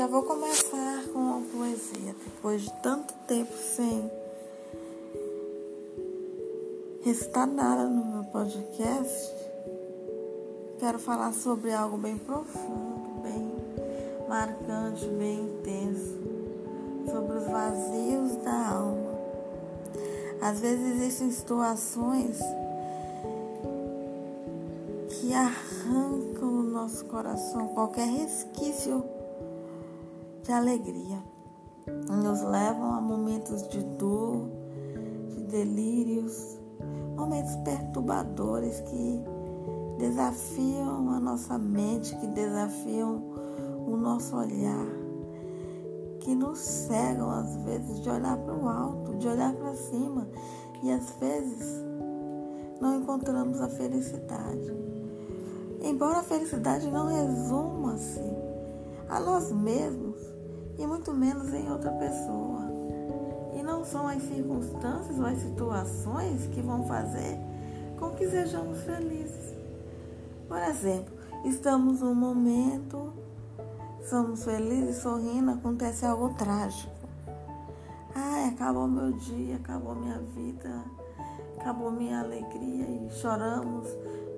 já vou começar com uma poesia. Depois de tanto tempo sem recitar nada no meu podcast, quero falar sobre algo bem profundo, bem marcante, bem intenso, sobre os vazios da alma. Às vezes existem situações que arrancam no nosso coração qualquer resquício de alegria. Nos levam a momentos de dor, de delírios, momentos perturbadores que desafiam a nossa mente, que desafiam o nosso olhar, que nos cegam às vezes de olhar para o alto, de olhar para cima e às vezes não encontramos a felicidade. Embora a felicidade não resuma-se a nós mesmos e muito menos em outra pessoa. E não são as circunstâncias ou as situações que vão fazer com que sejamos felizes. Por exemplo, estamos num momento, somos felizes, sorrindo, acontece algo trágico. Ai, acabou meu dia, acabou minha vida, acabou minha alegria e choramos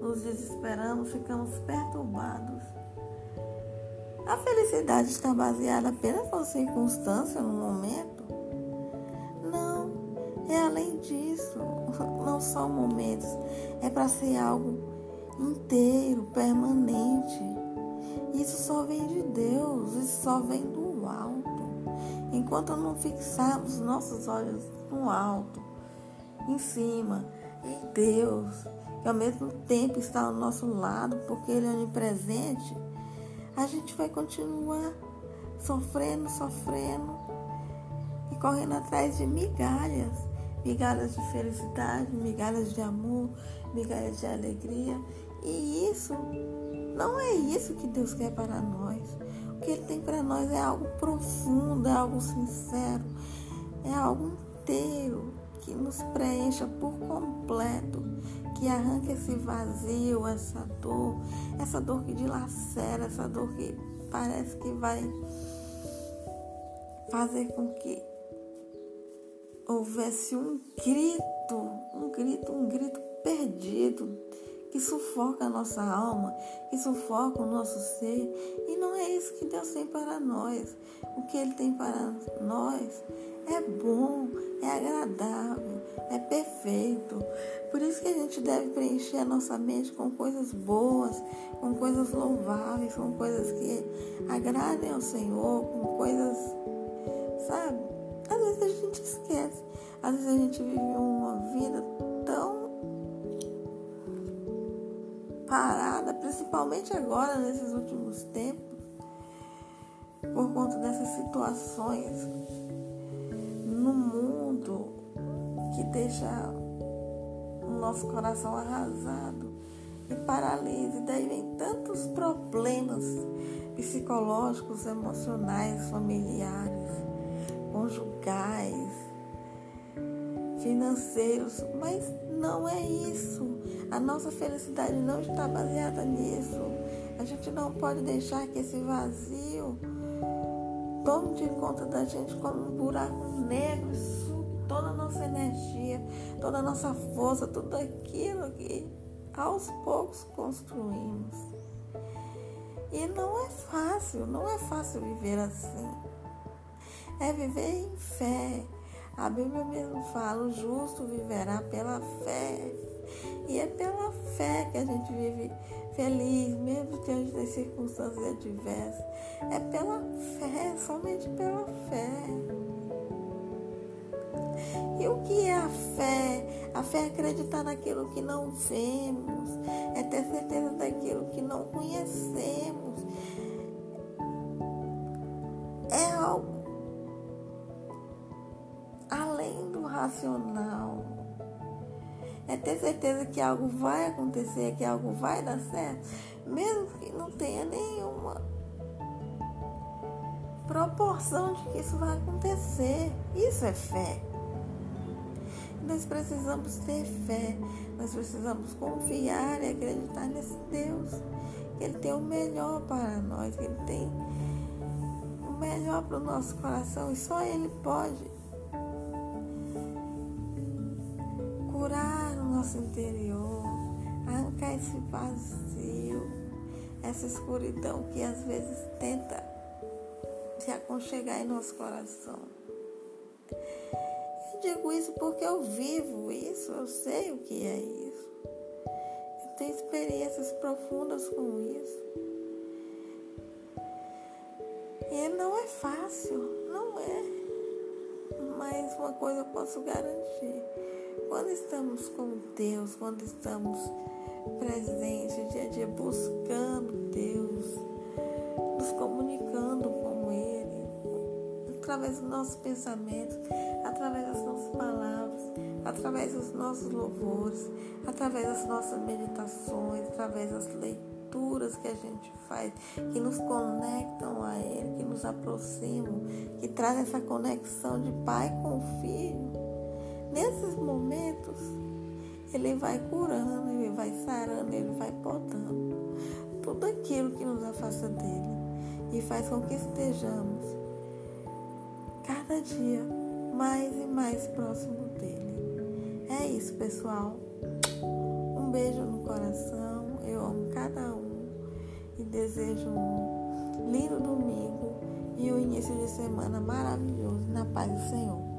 nos desesperamos, ficamos perturbados. A felicidade está baseada apenas na circunstância, no momento? Não, é além disso. Não são momentos, é para ser algo inteiro, permanente. Isso só vem de Deus, isso só vem do alto. Enquanto não fixarmos nossos olhos no alto, em cima, em Deus, que ao mesmo tempo está ao nosso lado, porque Ele é onipresente, a gente vai continuar sofrendo, sofrendo e correndo atrás de migalhas migalhas de felicidade, migalhas de amor, migalhas de alegria. E isso não é isso que Deus quer para nós. O que Ele tem para nós é algo profundo, é algo sincero, é algo inteiro que nos preencha por completo que arranca esse vazio, essa dor, essa dor que dilacera, essa dor que parece que vai fazer com que houvesse um grito, um grito, um grito perdido que sufoca a nossa alma, que sufoca o nosso ser. E não é isso que Deus tem para nós. O que Ele tem para nós é bom, é agradável, perfeito. Por isso que a gente deve preencher a nossa mente com coisas boas, com coisas louváveis, com coisas que agradem ao Senhor, com coisas, sabe? Às vezes a gente esquece. Às vezes a gente vive uma vida tão parada, principalmente agora, nesses últimos tempos, por conta dessas situações no mundo deixa nosso coração arrasado e paralisa. E daí vem tantos problemas psicológicos, emocionais, familiares, conjugais, financeiros, mas não é isso. A nossa felicidade não está baseada nisso. A gente não pode deixar que esse vazio tome de conta da gente como um buraco negro toda a nossa energia, toda a nossa força, tudo aquilo que aos poucos construímos. E não é fácil, não é fácil viver assim. É viver em fé. A Bíblia mesmo fala: o justo viverá pela fé. E é pela fé que a gente vive feliz, mesmo diante das circunstâncias adversas. É pela fé, somente pela fé. Fé? A fé é acreditar naquilo que não vemos, é ter certeza daquilo que não conhecemos. É algo além do racional. É ter certeza que algo vai acontecer, que algo vai dar certo, mesmo que não tenha nenhuma proporção de que isso vai acontecer. Isso é fé. Nós precisamos ter fé, nós precisamos confiar e acreditar nesse Deus, que Ele tem o melhor para nós, que Ele tem o melhor para o nosso coração. E só Ele pode curar o nosso interior, arrancar esse vazio, essa escuridão que às vezes tenta se aconchegar em nosso coração. Digo isso porque eu vivo isso, eu sei o que é isso. Eu tenho experiências profundas com isso. E não é fácil, não é. Mas uma coisa eu posso garantir. Quando estamos com Deus, quando estamos presentes, dia a dia buscando Deus, nos comunicando com através dos nossos pensamentos, através das nossas palavras, através dos nossos louvores, através das nossas meditações, através das leituras que a gente faz, que nos conectam a Ele, que nos aproximam, que trazem essa conexão de pai com filho. Nesses momentos, Ele vai curando, Ele vai sarando, Ele vai podando tudo aquilo que nos afasta dele e faz com que estejamos cada dia mais e mais próximo dele. É isso, pessoal. Um beijo no coração. Eu amo cada um e desejo um lindo domingo e um início de semana maravilhoso na paz do Senhor.